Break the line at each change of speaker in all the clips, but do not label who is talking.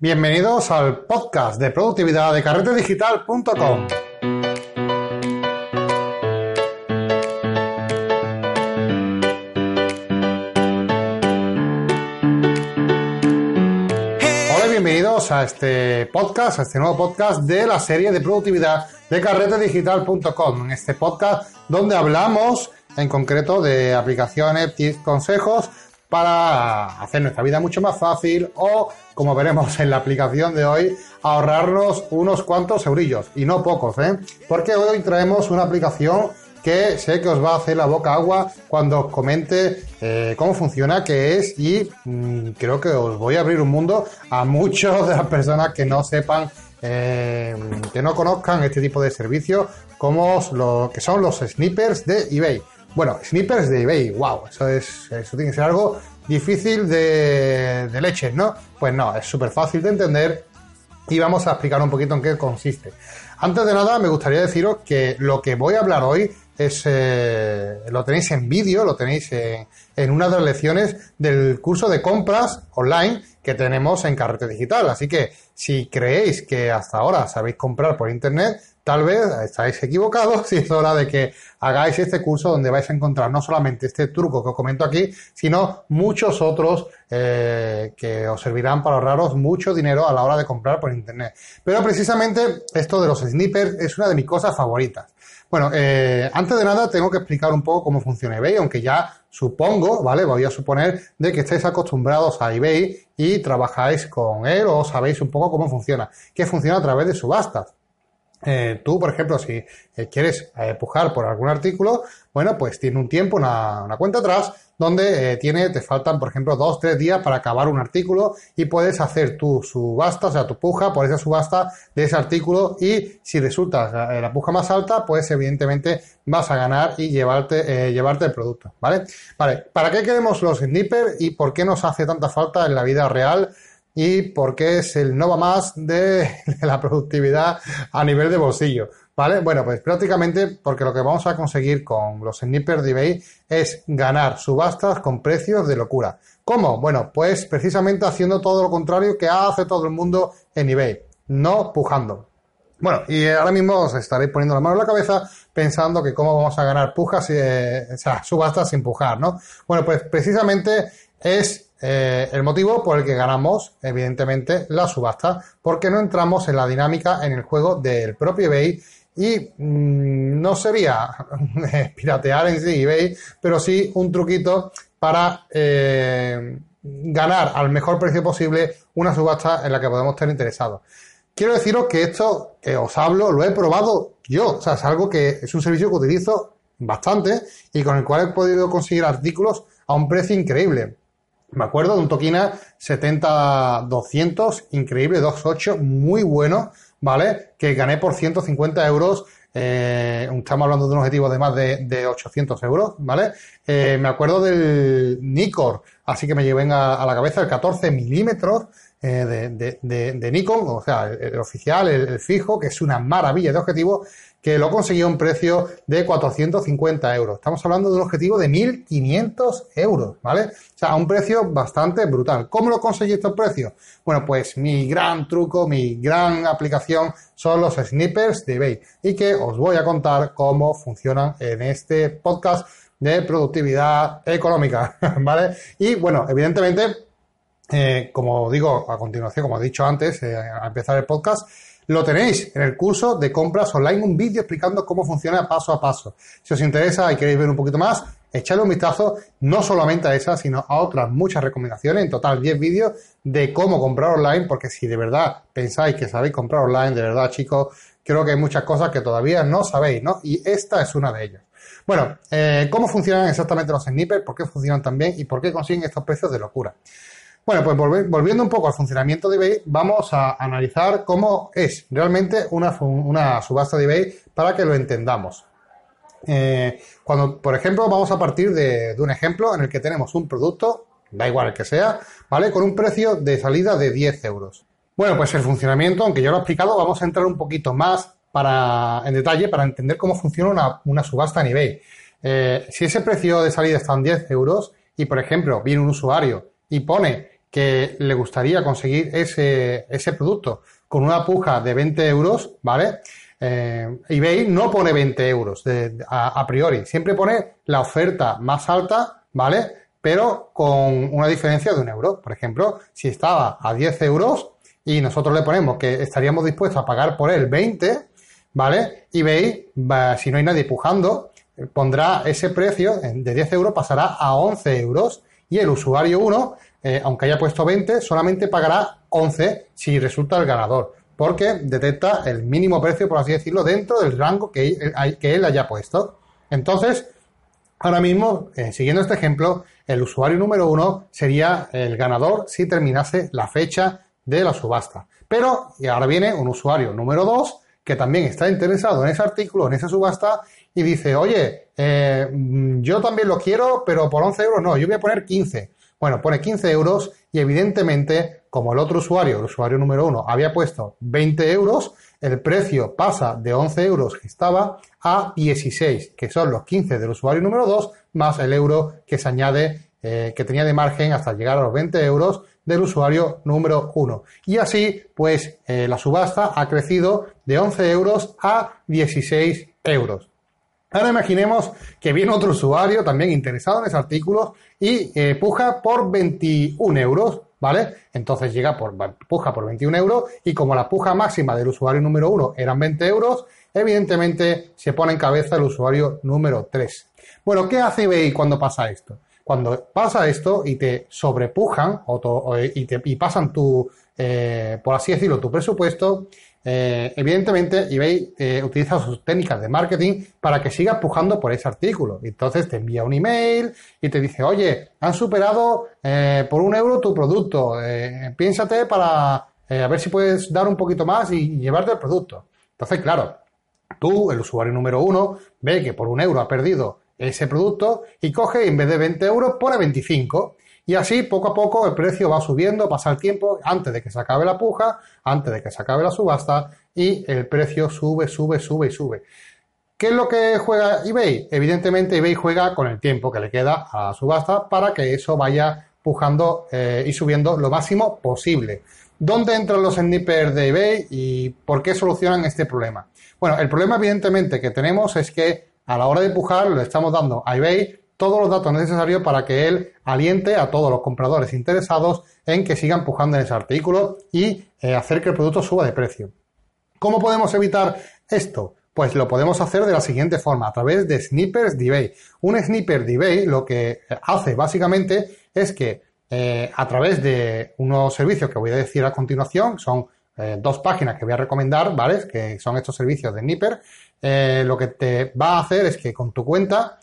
Bienvenidos al podcast de productividad de carretedigital.com. Hola bienvenidos a este podcast, a este nuevo podcast de la serie de productividad de carretedigital.com. En este podcast donde hablamos en concreto de aplicaciones, tips, consejos para hacer nuestra vida mucho más fácil o, como veremos en la aplicación de hoy, ahorrarnos unos cuantos eurillos y no pocos, ¿eh? Porque hoy traemos una aplicación que sé que os va a hacer la boca agua cuando os comente eh, cómo funciona, qué es y mm, creo que os voy a abrir un mundo a muchos de las personas que no sepan, eh, que no conozcan este tipo de servicios, como lo que son los snippers de eBay. Bueno, snippers de eBay, wow, eso es, eso tiene que ser algo difícil de, de leches, ¿no? Pues no, es súper fácil de entender y vamos a explicar un poquito en qué consiste. Antes de nada, me gustaría deciros que lo que voy a hablar hoy es, eh, lo tenéis en vídeo, lo tenéis en, en, una de las lecciones del curso de compras online que tenemos en Carrete Digital. Así que si creéis que hasta ahora sabéis comprar por internet, tal vez estáis equivocados y es hora de que hagáis este curso donde vais a encontrar no solamente este truco que os comento aquí, sino muchos otros eh, que os servirán para ahorraros mucho dinero a la hora de comprar por internet. Pero precisamente esto de los snippers es una de mis cosas favoritas. Bueno, eh, antes de nada tengo que explicar un poco cómo funciona eBay, aunque ya supongo, ¿vale? Voy a suponer de que estáis acostumbrados a eBay y trabajáis con él o sabéis un poco cómo funciona, que funciona a través de subastas. Eh, tú, por ejemplo, si eh, quieres eh, pujar por algún artículo, bueno, pues tiene un tiempo, una, cuenta atrás, donde eh, tiene, te faltan, por ejemplo, dos, tres días para acabar un artículo y puedes hacer tu subasta, o sea, tu puja por esa subasta de ese artículo y si resulta la, la puja más alta, pues evidentemente vas a ganar y llevarte, llevarte el producto, ¿vale? Vale, ¿para qué queremos los snippers y por qué nos hace tanta falta en la vida real? Y porque es el no va más de la productividad a nivel de bolsillo. ¿Vale? Bueno, pues prácticamente porque lo que vamos a conseguir con los snippers de eBay es ganar subastas con precios de locura. ¿Cómo? Bueno, pues precisamente haciendo todo lo contrario que hace todo el mundo en eBay, no pujando. Bueno, y ahora mismo os estaréis poniendo la mano en la cabeza pensando que cómo vamos a ganar pujas, eh, o sea, subastas sin pujar, ¿no? Bueno, pues precisamente es eh, el motivo por el que ganamos, evidentemente, la subasta, porque no entramos en la dinámica en el juego del propio eBay y mmm, no sería piratear en sí eBay, pero sí un truquito para eh, ganar al mejor precio posible una subasta en la que podemos estar interesados. Quiero deciros que esto que os hablo lo he probado yo, o sea, es algo que es un servicio que utilizo bastante y con el cual he podido conseguir artículos a un precio increíble. Me acuerdo de un Tokina 70-200, increíble, 2.8, muy bueno, ¿vale? Que gané por 150 euros. Eh, estamos hablando de un objetivo de más de, de 800 euros, ¿vale? Eh, me acuerdo del Nikon, así que me lleven a, a la cabeza el 14 milímetros eh, de, Nikon, o sea, el, el oficial, el, el, fijo, que es una maravilla de objetivo, que lo consiguió a un precio de 450 euros. Estamos hablando de un objetivo de 1.500 euros, ¿vale? O sea, a un precio bastante brutal. ¿Cómo lo conseguí estos precios? Bueno, pues mi gran truco, mi gran aplicación son los snippers de eBay y que os voy a contar cómo funcionan en este podcast de productividad económica, ¿vale? Y bueno, evidentemente, eh, como digo a continuación, como he dicho antes, eh, a empezar el podcast, lo tenéis en el curso de compras online, un vídeo explicando cómo funciona paso a paso. Si os interesa y queréis ver un poquito más, echadle un vistazo no solamente a esa, sino a otras muchas recomendaciones, en total 10 vídeos de cómo comprar online, porque si de verdad pensáis que sabéis comprar online, de verdad chicos, creo que hay muchas cosas que todavía no sabéis, ¿no? Y esta es una de ellas. Bueno, eh, ¿cómo funcionan exactamente los snippers? ¿Por qué funcionan tan bien? ¿Y por qué consiguen estos precios de locura? Bueno, pues volviendo un poco al funcionamiento de eBay, vamos a analizar cómo es realmente una, subasta de eBay para que lo entendamos. Eh, cuando, por ejemplo, vamos a partir de, un ejemplo en el que tenemos un producto, da igual el que sea, ¿vale? Con un precio de salida de 10 euros. Bueno, pues el funcionamiento, aunque yo lo he explicado, vamos a entrar un poquito más para, en detalle para entender cómo funciona una, una subasta en eBay. Eh, si ese precio de salida está en 10 euros y, por ejemplo, viene un usuario y pone que le gustaría conseguir ese, ese producto con una puja de 20 euros, ¿vale? Eh, eBay no pone 20 euros a, priori, siempre pone la oferta más alta, ¿vale? Pero con una diferencia de un euro. Por ejemplo, si estaba a 10 euros y nosotros le ponemos que estaríamos dispuestos a pagar por él 20, ¿vale? eBay, si no hay nadie pujando, pondrá ese precio de 10 euros, pasará a 11 euros y el usuario 1, eh, aunque haya puesto 20, solamente pagará 11 si resulta el ganador porque detecta el mínimo precio, por así decirlo, dentro del rango que, él haya puesto. Entonces, ahora mismo, eh, siguiendo este ejemplo, el usuario número uno sería el ganador si terminase la fecha de la subasta. Pero, ahora viene un usuario número dos que también está interesado en ese artículo, en esa subasta, y dice, oye, eh, yo también lo quiero, pero por 11 euros no, yo voy a poner 15. Bueno, pone 15 euros y evidentemente, como el otro usuario, el usuario número uno, había puesto 20 euros, el precio pasa de 11 euros que estaba a 16, que son los 15 del usuario número 2, más el euro que se añade, eh, que tenía de margen hasta llegar a los 20 euros del usuario número 1. Y así, pues, eh, la subasta ha crecido de 11 euros a 16 euros. Ahora imaginemos que viene otro usuario también interesado en ese artículo y eh, puja por 21 euros, ¿vale? Entonces llega por, puja por 21 euros y como la puja máxima del usuario número 1 eran 20 euros, evidentemente se pone en cabeza el usuario número 3. Bueno, ¿qué hace eBay cuando pasa esto? Cuando pasa esto y te sobrepujan te, y pasan tu, eh, por así decirlo, tu presupuesto, eh, evidentemente eBay eh, utiliza sus técnicas de marketing para que siga pujando por ese artículo. Entonces te envía un email y te dice, oye, han superado eh, por un euro tu producto, piénsate para a ver si puedes dar un poquito más y llevarte el producto. Entonces, claro, tú, el usuario número uno, ve que por un euro ha perdido ese producto y coge y en vez de 20 euros pone 25 y así, poco a poco, el precio va subiendo, pasa el tiempo, antes de que se acabe la puja, antes de que se acabe la subasta, y el precio sube, sube, sube y sube. ¿Qué es lo que juega eBay? Evidentemente, eBay juega con el tiempo que le queda a la subasta para que eso vaya pujando eh, y subiendo lo máximo posible. ¿Dónde entran los snippers de eBay y por qué solucionan este problema? Bueno, el problema evidentemente que tenemos es que a la hora de pujar le estamos dando a eBay todos los datos necesarios para que él aliente a todos los compradores interesados en que sigan pujando en ese artículo y eh, hacer que el producto suba de precio. ¿Cómo podemos evitar esto? Pues lo podemos hacer de la siguiente forma, a través de snippers de eBay. Un sniper de eBay lo que hace básicamente es que eh, a través de unos servicios que voy a decir a continuación, son eh, dos páginas que voy a recomendar, ¿vale? Que son estos servicios de sniper, lo que te va a hacer es que con tu cuenta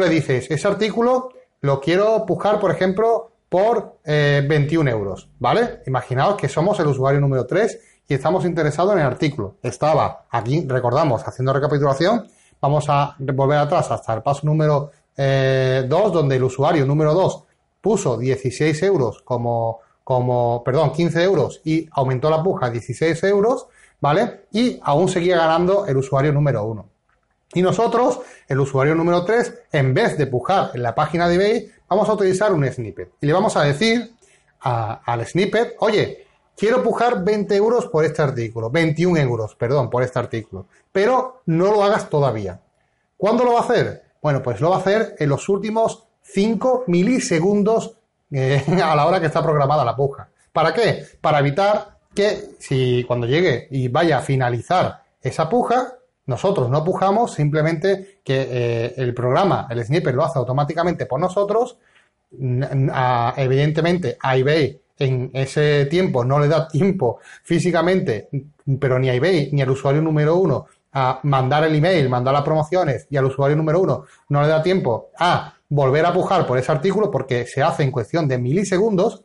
le dices, ese artículo lo quiero pujar, por ejemplo, por 21 eh, euros, ¿vale? Imaginaos que somos el usuario número 3 y estamos interesados en el artículo. Estaba aquí, recordamos, haciendo recapitulación, vamos a volver atrás hasta el paso número 2, eh, donde el usuario número 2 puso 16 euros como, como, perdón, 15 euros y aumentó la puja a 16 euros, ¿vale? Y aún seguía ganando el usuario número 1. Y nosotros, el usuario número 3, en vez de pujar en la página de eBay, vamos a utilizar un snippet. Y le vamos a decir al snippet, oye, quiero pujar 20 euros por este artículo, 21 euros, perdón, por este artículo, pero no lo hagas todavía. ¿Cuándo lo va a hacer? Bueno, pues lo va a hacer en los últimos 5 milisegundos eh, a la hora que está programada la puja. ¿Para qué? Para evitar que si cuando llegue y vaya a finalizar esa puja, nosotros no pujamos, simplemente que eh, el programa, el sniper lo hace automáticamente por nosotros. evidentemente, a eBay en ese tiempo no le da tiempo físicamente, pero ni a eBay ni al usuario número uno a mandar el email, mandar las promociones y al usuario número uno no le da tiempo a volver a pujar por ese artículo porque se hace en cuestión de milisegundos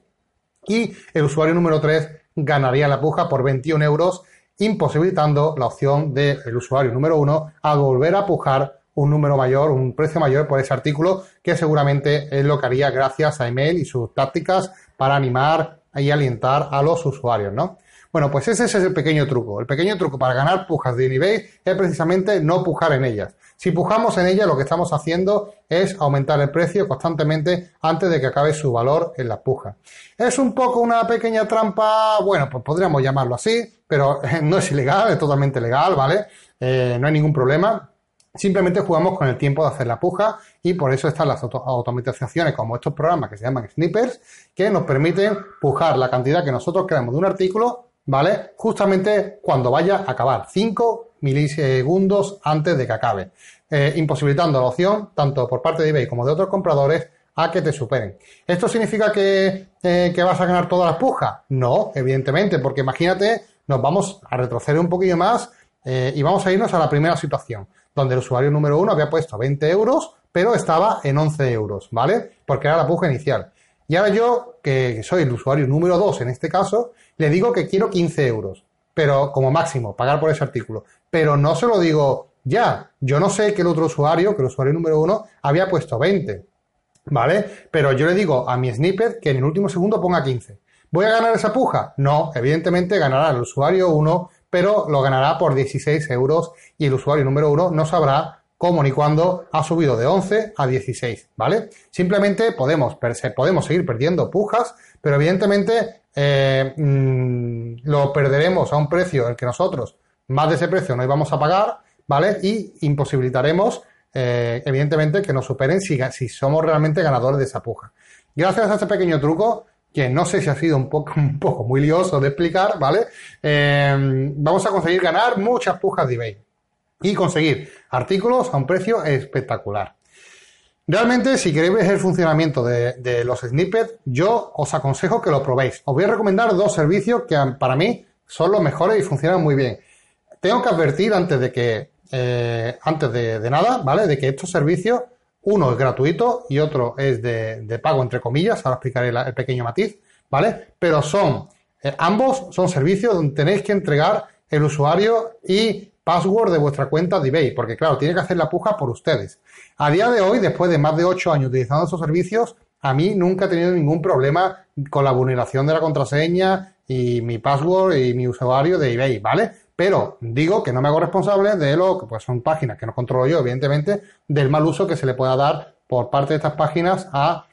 y el usuario número 3 ganaría la puja por 21 euros imposibilitando la opción del usuario número uno a volver a pujar un número mayor, un precio mayor por ese artículo, que seguramente es lo que haría gracias a email y sus tácticas para animar y alientar a los usuarios, ¿no? Bueno, pues ese es el pequeño truco. El pequeño truco para ganar pujas de eBay es precisamente no pujar en ellas. Si pujamos en ellas, lo que estamos haciendo es aumentar el precio constantemente antes de que acabe su valor en la puja. Es un poco una pequeña trampa, bueno, pues podríamos llamarlo así, pero no es ilegal, es totalmente legal, ¿vale? Eh, no hay ningún problema. Simplemente jugamos con el tiempo de hacer la puja y por eso están las automatizaciones como estos programas que se llaman snippers que nos permiten pujar la cantidad que nosotros queremos de un artículo, ¿vale? Justamente cuando vaya a acabar, 5 milisegundos antes de que acabe, eh, imposibilitando la opción, tanto por parte de eBay como de otros compradores, a que te superen. ¿Esto significa que, eh, vas a ganar todas las pujas? No, evidentemente, porque imagínate, nos vamos a retroceder un poquillo más eh, y vamos a irnos a la primera situación donde el usuario número uno había puesto 20 euros, pero estaba en 11 euros, ¿vale? Porque era la puja inicial. Y ahora yo, que soy el usuario número 2 en este caso, le digo que quiero 15 euros, pero como máximo, pagar por ese artículo. Pero no se lo digo ya. Yo no sé que el otro usuario, que el usuario número 1, había puesto 20, ¿vale? Pero yo le digo a mi snippet que en el último segundo ponga 15. ¿Voy a ganar esa puja? No, evidentemente ganará el usuario 1 pero lo ganará por 16 euros y el usuario número uno no sabrá cómo ni cuándo ha subido de 11 a 16, ¿vale? Simplemente podemos, podemos seguir perdiendo pujas, pero evidentemente eh, mm, lo perderemos a un precio en el que nosotros más de ese precio no íbamos a pagar, ¿vale? Y imposibilitaremos, eh, evidentemente, que nos superen si, si somos realmente ganadores de esa puja. Gracias a este pequeño truco, que no sé si ha sido un poco, un poco muy lioso de explicar, ¿vale? Eh, vamos a conseguir ganar muchas pujas de eBay y conseguir artículos a un precio espectacular. Realmente, si queréis ver el funcionamiento de, los snippets, yo os aconsejo que lo probéis. Os voy a recomendar dos servicios que para mí son los mejores y funcionan muy bien. Tengo que advertir antes de que, eh, antes de, nada, ¿vale? De que estos servicios uno es gratuito y otro es de, pago, entre comillas. Ahora explicaré el pequeño matiz, ¿vale? Pero son, eh, ambos son servicios donde tenéis que entregar el usuario y password de vuestra cuenta de eBay, porque claro, tiene que hacer la puja por ustedes. A día de hoy, después de más de 8 años utilizando esos servicios, a mí nunca he tenido ningún problema con la vulneración de la contraseña y mi password y mi usuario de eBay, ¿vale? pero digo que no me hago responsable de lo que pues son páginas que no controlo yo, evidentemente, del mal uso que se le pueda dar por parte de estas páginas a,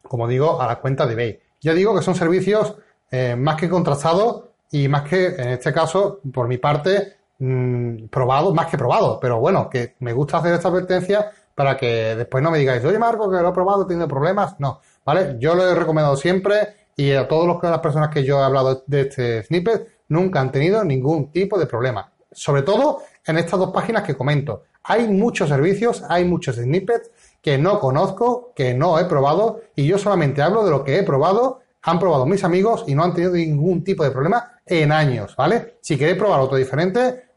como digo, a la cuenta de eBay. Ya digo que son servicios eh, más que contrastados y más que, en este caso, por mi parte, mm, probados, más que probados, pero bueno, que me gusta hacer esta advertencia para que después no me digáis, oye Marco, que lo he probado, he tenido problemas. No, ¿vale? Yo lo he recomendado siempre y a todas las personas que yo he hablado de este snippet, nunca han tenido ningún tipo de problema. Sobre todo en estas dos páginas que comento. Hay muchos servicios, hay muchos snippets que no conozco, que no he probado y yo solamente hablo de lo que he probado, han probado mis amigos y no han tenido ningún tipo de problema en años, ¿vale? Si queréis probar otro diferente,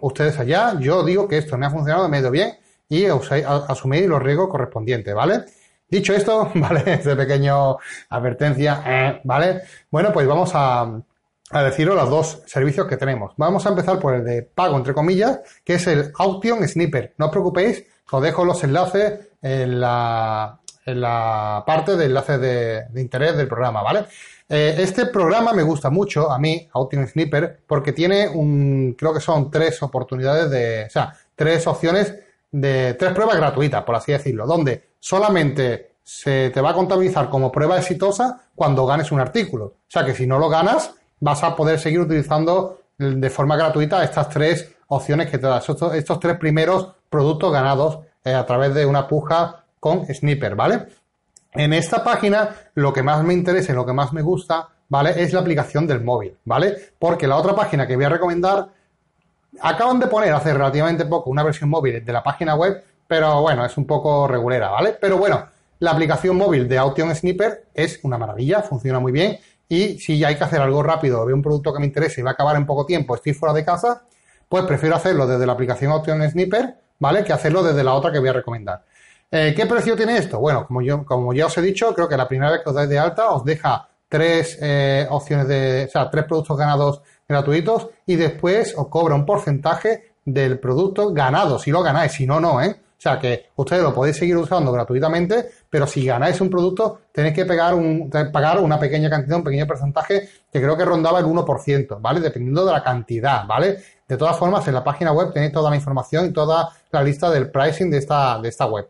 ustedes allá, yo digo que esto me ha funcionado medio bien y asumir los riesgos correspondientes, ¿vale? Dicho esto, ¿vale? Este pequeño advertencia, eh, ¿vale? Bueno, pues vamos a, a deciros los dos servicios que tenemos. Vamos a empezar por el de pago, entre comillas, que es el Auction Sniper. No os preocupéis, os dejo los enlaces en la, en la parte de enlaces de, interés del programa, ¿vale? Eh, este programa me gusta mucho, a mí, Auction Sniper, porque tiene un, creo que son tres oportunidades de, o sea, tres opciones de, tres pruebas gratuitas, por así decirlo, donde solamente se te va a contabilizar como prueba exitosa cuando ganes un artículo. O sea que si no lo ganas, vas a poder seguir utilizando de forma gratuita estas tres opciones que te da, estos, estos tres primeros productos ganados eh, a través de una puja con Sniper, ¿vale? En esta página lo que más me interesa y lo que más me gusta, ¿vale? Es la aplicación del móvil, ¿vale? Porque la otra página que voy a recomendar, acaban de poner hace relativamente poco una versión móvil de la página web, pero bueno, es un poco regulera, ¿vale? Pero bueno, la aplicación móvil de Auction Sniper es una maravilla, funciona muy bien y si hay que hacer algo rápido, veo un producto que me interesa y va a acabar en poco tiempo, estoy fuera de casa, pues prefiero hacerlo desde la aplicación Option Sniper, ¿vale? Que hacerlo desde la otra que voy a recomendar. Eh, ¿Qué precio tiene esto? Bueno, como yo, como ya os he dicho, creo que la primera vez que os dais de alta os deja tres eh, opciones de, o sea, tres productos ganados gratuitos y después os cobra un porcentaje del producto ganado, si lo ganáis, si no, no, ¿eh? O sea que ustedes lo podéis seguir usando gratuitamente, pero si ganáis un producto, tenéis que pegar un, pagar una pequeña cantidad, un pequeño porcentaje que creo que rondaba el 1%, ¿vale? Dependiendo de la cantidad, ¿vale? De todas formas, en la página web tenéis toda la información y toda la lista del pricing de esta, de esta web.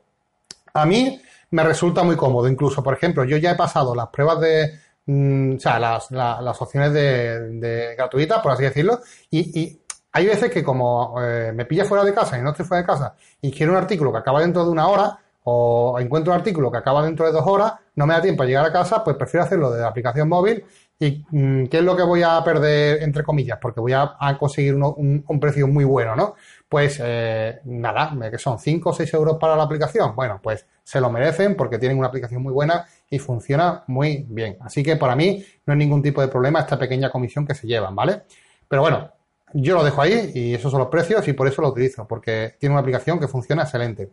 A mí me resulta muy cómodo. Incluso, por ejemplo, yo ya he pasado las pruebas de, mm, o sea, las, las opciones de, gratuitas, por así decirlo, y, y hay veces que como eh, me pilla fuera de casa y no estoy fuera de casa y quiero un artículo que acaba dentro de una hora o encuentro un artículo que acaba dentro de dos horas, no me da tiempo a llegar a casa, pues prefiero hacerlo de la aplicación móvil y mm, ¿qué es lo que voy a perder entre comillas? Porque voy a, conseguir un, precio muy bueno, ¿no? Pues eh, nada, que son 5 o 6 euros para la aplicación. Bueno, pues se lo merecen porque tienen una aplicación muy buena y funciona muy bien. Así que para mí no hay ningún tipo de problema esta pequeña comisión que se llevan, ¿vale? Pero bueno, yo lo dejo ahí y esos son los precios y por eso lo utilizo, porque tiene una aplicación que funciona excelente.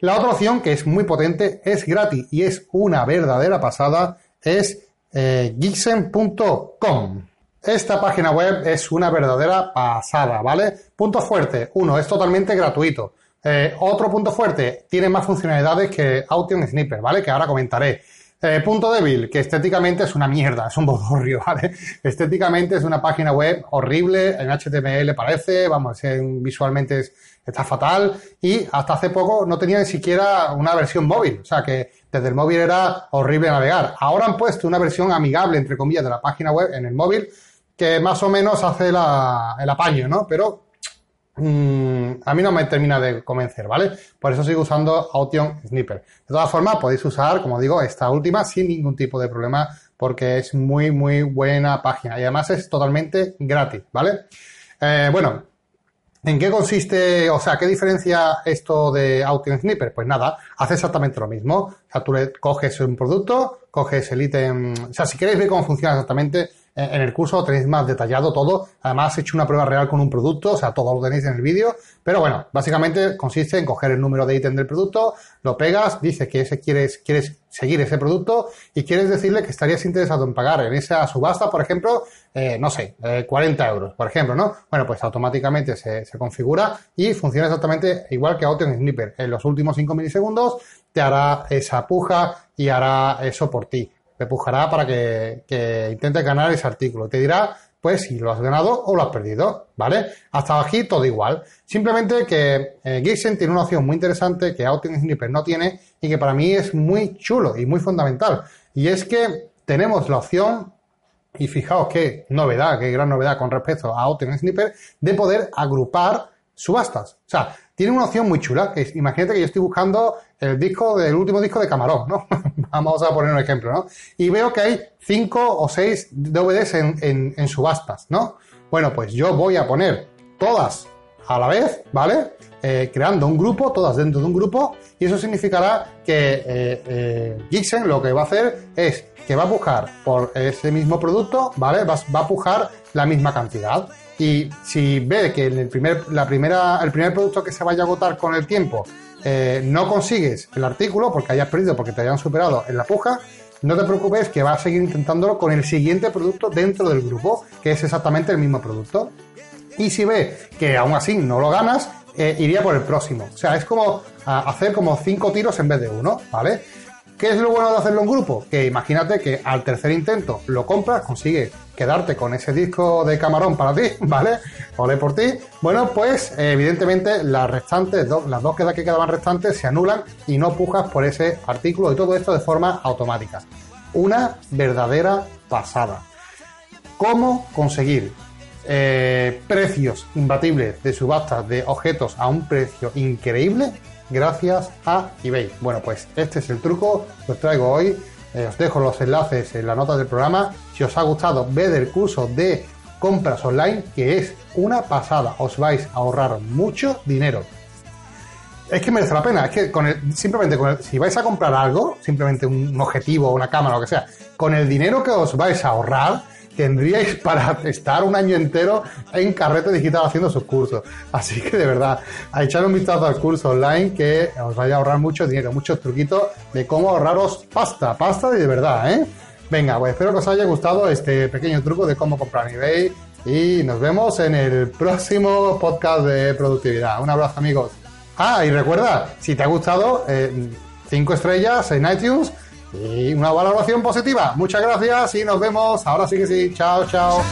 La otra opción, que es muy potente, es gratis y es una verdadera pasada, es eh, Gixen.com. Esta página web es una verdadera pasada, ¿vale? Punto fuerte, uno, es totalmente gratuito. Eh, otro punto fuerte, tiene más funcionalidades que Aution Sniper, ¿vale? Que ahora comentaré. Eh, punto débil, que estéticamente es una mierda, es un bodorrio, ¿vale? Estéticamente es una página web horrible, en HTML parece, vamos, visualmente está fatal y hasta hace poco no tenía ni siquiera una versión móvil, o sea que desde el móvil era horrible navegar. Ahora han puesto una versión amigable, entre comillas, de la página web en el móvil que más o menos hace el apaño, ¿no? Pero Mm, a mí no me termina de convencer, ¿vale? Por eso sigo usando Aution Sniper. De todas formas, podéis usar, como digo, esta última sin ningún tipo de problema porque es muy, muy buena página y además es totalmente gratis, ¿vale? Eh, bueno, ¿en qué consiste, o sea, qué diferencia esto de Aution Sniper? Pues nada, hace exactamente lo mismo. O sea, tú le coges un producto, coges el ítem, o sea, si queréis ver cómo funciona exactamente, en el curso tenéis más detallado todo. Además, he hecho una prueba real con un producto, o sea, todo lo tenéis en el vídeo. Pero bueno, básicamente consiste en coger el número de ítem del producto, lo pegas, dices que ese quieres, quieres seguir ese producto y quieres decirle que estarías interesado en pagar en esa subasta, por ejemplo, eh, no sé, 40 eh, euros, por ejemplo, ¿no? Bueno, pues automáticamente se, se configura y funciona exactamente igual que Auto Sniper. En los últimos 5 milisegundos te hará esa puja y hará eso por ti te pujará para que, que intentes ganar ese artículo. Te dirá, pues, si lo has ganado o lo has perdido, ¿vale? Hasta aquí todo igual. Simplemente que eh, tiene una opción muy interesante que Outing Sniper no tiene y que para mí es muy chulo y muy fundamental. Y es que tenemos la opción, y fijaos qué novedad, qué gran novedad con respecto a Outing Sniper, de poder agrupar subastas. O sea, tiene una opción muy chula, que es, imagínate que yo estoy buscando el disco del último disco de Camarón, ¿no? Vamos a poner un ejemplo, ¿no? Y veo que hay cinco o seis DVDs en, en, subastas, ¿no? Bueno, pues yo voy a poner todas a la vez, ¿vale? Eh, creando un grupo, todas dentro de un grupo, y eso significará que eh, eh lo que va a hacer es que va a buscar por ese mismo producto, ¿vale? Va, va a pujar la misma cantidad. Y si ve que en el primer, la primera, el primer producto que se vaya a agotar con el tiempo eh, no consigues el artículo porque hayas perdido, porque te hayan superado en la puja, no te preocupes que vas a seguir intentándolo con el siguiente producto dentro del grupo, que es exactamente el mismo producto. Y si ve que aún así no lo ganas, eh, iría por el próximo. O sea, es como hacer como cinco tiros en vez de uno, ¿vale? ¿Qué es lo bueno de hacerlo en grupo? Que imagínate que al tercer intento lo compras, consigues quedarte con ese disco de camarón para ti, ¿vale? Ole por ti. Bueno, pues evidentemente las restantes, las dos que quedaban restantes se anulan y no pujas por ese artículo y todo esto de forma automática. Una verdadera pasada. ¿Cómo conseguir eh, precios imbatibles de subastas de objetos a un precio increíble? Gracias a eBay. Bueno, pues este es el truco que os traigo hoy. Eh, os dejo los enlaces en la nota del programa. Si os ha gustado, ved el curso de compras online, que es una pasada. Os vais a ahorrar mucho dinero. Es que merece la pena. Es que con el, simplemente con si vais a comprar algo, simplemente un objetivo, una cámara, lo que sea, con el dinero que os vais a ahorrar, tendríais para estar un año entero en carrete digital haciendo sus cursos. Así que de verdad, a echar un vistazo al curso online que os vaya a ahorrar mucho dinero, muchos truquitos de cómo ahorraros pasta, pasta de verdad, ¿eh? Venga, pues espero que os haya gustado este pequeño truco de cómo comprar eBay y nos vemos en el próximo podcast de productividad. Un abrazo amigos. Ah, y recuerda, si te ha gustado, eh, cinco estrellas en iTunes y una valoración positiva. Muchas gracias y nos vemos. Ahora sí que sí. Chao, chao.